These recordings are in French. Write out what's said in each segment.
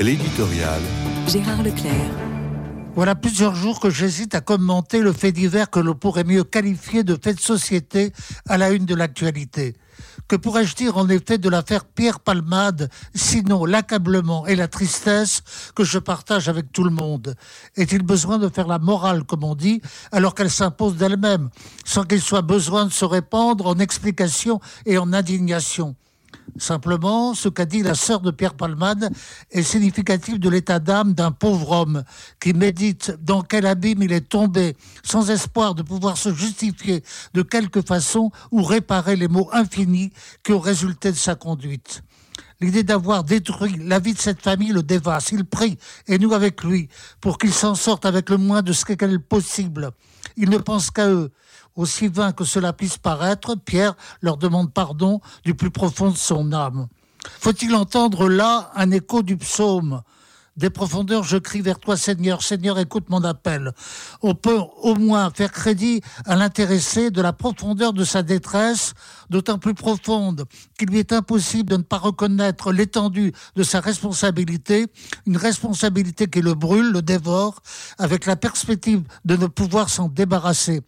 L'éditorial. Gérard Leclerc. Voilà plusieurs jours que j'hésite à commenter le fait divers que l'on pourrait mieux qualifier de fait de société à la une de l'actualité. Que pourrais-je dire en effet de l'affaire Pierre Palmade, sinon l'accablement et la tristesse que je partage avec tout le monde? Est-il besoin de faire la morale, comme on dit, alors qu'elle s'impose d'elle-même, sans qu'il soit besoin de se répandre en explications et en indignation? Simplement, ce qu'a dit la sœur de Pierre Palmade est significatif de l'état d'âme d'un pauvre homme qui médite dans quel abîme il est tombé, sans espoir de pouvoir se justifier de quelque façon ou réparer les maux infinis qui ont résulté de sa conduite. L'idée d'avoir détruit la vie de cette famille le dévasse. Il prie, et nous avec lui, pour qu'il s'en sorte avec le moins de ce qu'est possible. Il ne pense qu'à eux. Aussi vain que cela puisse paraître, Pierre leur demande pardon du plus profond de son âme. Faut-il entendre là un écho du psaume? Des profondeurs, je crie vers toi, Seigneur. Seigneur, écoute mon appel. On peut au moins faire crédit à l'intéressé de la profondeur de sa détresse, d'autant plus profonde qu'il lui est impossible de ne pas reconnaître l'étendue de sa responsabilité, une responsabilité qui le brûle, le dévore, avec la perspective de ne pouvoir s'en débarrasser.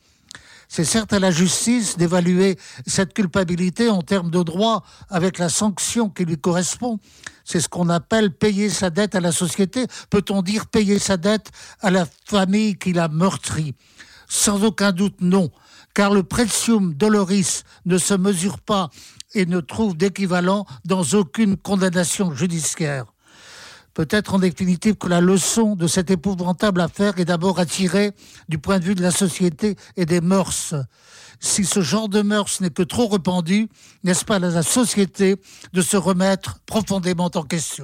C'est certes à la justice d'évaluer cette culpabilité en termes de droit avec la sanction qui lui correspond. C'est ce qu'on appelle payer sa dette à la société. Peut-on dire payer sa dette à la famille qui l'a meurtri Sans aucun doute non, car le pretium doloris ne se mesure pas et ne trouve d'équivalent dans aucune condamnation judiciaire. Peut-être en définitive que la leçon de cette épouvantable affaire est d'abord à tirer du point de vue de la société et des mœurs. Si ce genre de mœurs n'est que trop répandu, n'est-ce pas la société de se remettre profondément en question?